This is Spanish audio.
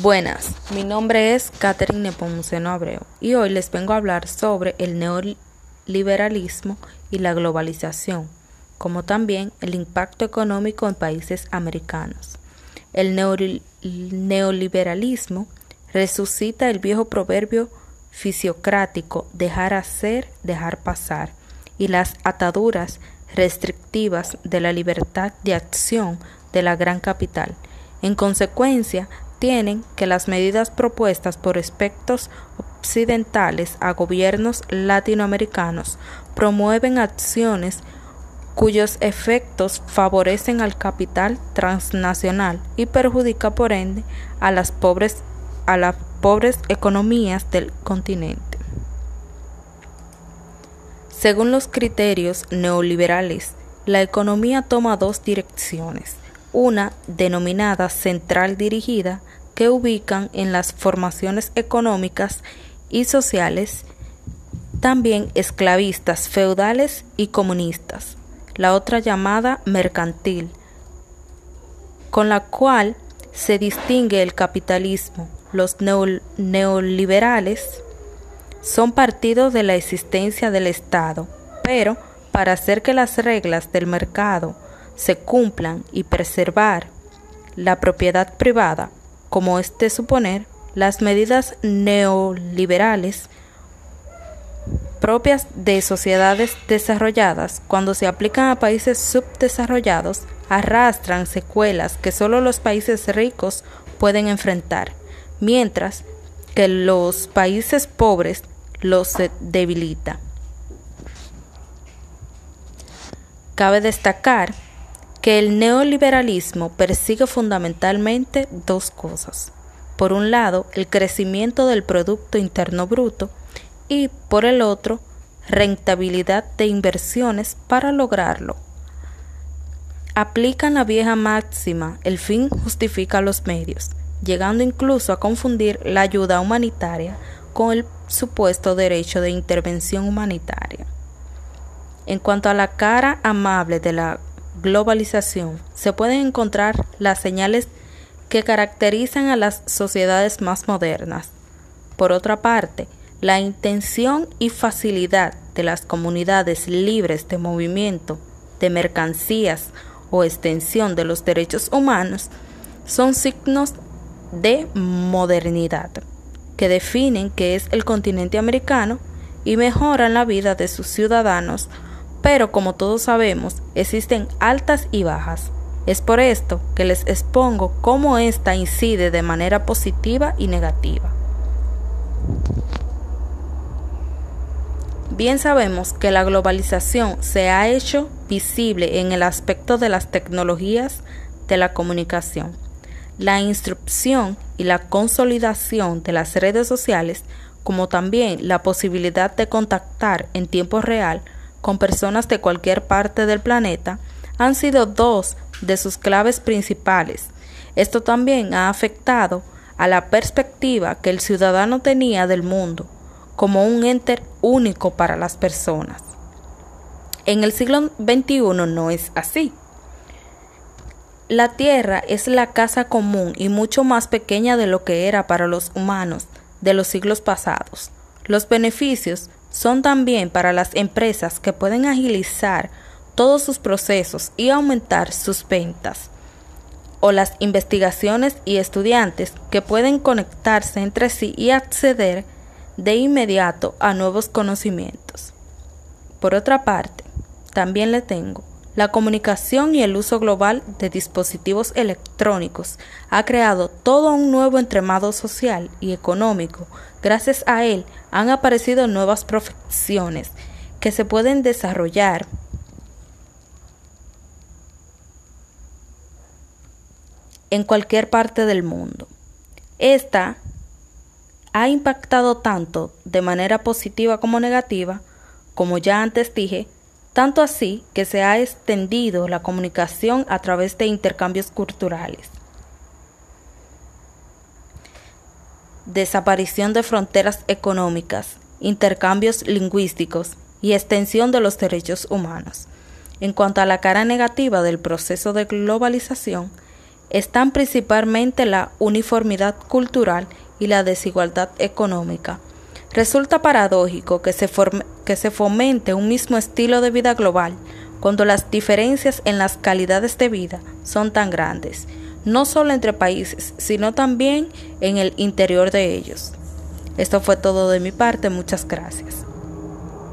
Buenas, mi nombre es Catherine Nepomuceno Abreu y hoy les vengo a hablar sobre el neoliberalismo y la globalización, como también el impacto económico en países americanos. El neoliberalismo resucita el viejo proverbio fisiocrático dejar hacer, dejar pasar, y las ataduras restrictivas de la libertad de acción de la gran capital. En consecuencia, tienen que las medidas propuestas por aspectos occidentales a gobiernos latinoamericanos promueven acciones cuyos efectos favorecen al capital transnacional y perjudica por ende a las pobres a las pobres economías del continente. Según los criterios neoliberales, la economía toma dos direcciones una denominada central dirigida que ubican en las formaciones económicas y sociales, también esclavistas, feudales y comunistas, la otra llamada mercantil, con la cual se distingue el capitalismo. Los neoliberales son partidos de la existencia del Estado, pero para hacer que las reglas del mercado se cumplan y preservar la propiedad privada, como es de suponer, las medidas neoliberales propias de sociedades desarrolladas, cuando se aplican a países subdesarrollados, arrastran secuelas que solo los países ricos pueden enfrentar, mientras que los países pobres los debilita. Cabe destacar que el neoliberalismo persigue fundamentalmente dos cosas. Por un lado, el crecimiento del Producto Interno Bruto y, por el otro, rentabilidad de inversiones para lograrlo. Aplican la vieja máxima, el fin justifica los medios, llegando incluso a confundir la ayuda humanitaria con el supuesto derecho de intervención humanitaria. En cuanto a la cara amable de la globalización se pueden encontrar las señales que caracterizan a las sociedades más modernas. Por otra parte, la intención y facilidad de las comunidades libres de movimiento de mercancías o extensión de los derechos humanos son signos de modernidad que definen qué es el continente americano y mejoran la vida de sus ciudadanos pero como todos sabemos, existen altas y bajas. Es por esto que les expongo cómo ésta incide de manera positiva y negativa. Bien sabemos que la globalización se ha hecho visible en el aspecto de las tecnologías de la comunicación. La instrucción y la consolidación de las redes sociales, como también la posibilidad de contactar en tiempo real con personas de cualquier parte del planeta han sido dos de sus claves principales. Esto también ha afectado a la perspectiva que el ciudadano tenía del mundo como un ente único para las personas. En el siglo XXI no es así. La Tierra es la casa común y mucho más pequeña de lo que era para los humanos de los siglos pasados. Los beneficios son también para las empresas que pueden agilizar todos sus procesos y aumentar sus ventas, o las investigaciones y estudiantes que pueden conectarse entre sí y acceder de inmediato a nuevos conocimientos. Por otra parte, también le tengo la comunicación y el uso global de dispositivos electrónicos ha creado todo un nuevo entremado social y económico. Gracias a él han aparecido nuevas profesiones que se pueden desarrollar en cualquier parte del mundo. Esta ha impactado tanto de manera positiva como negativa, como ya antes dije, tanto así que se ha extendido la comunicación a través de intercambios culturales. Desaparición de fronteras económicas, intercambios lingüísticos y extensión de los derechos humanos. En cuanto a la cara negativa del proceso de globalización, están principalmente la uniformidad cultural y la desigualdad económica. Resulta paradójico que se, que se fomente un mismo estilo de vida global cuando las diferencias en las calidades de vida son tan grandes, no solo entre países, sino también en el interior de ellos. Esto fue todo de mi parte, muchas gracias.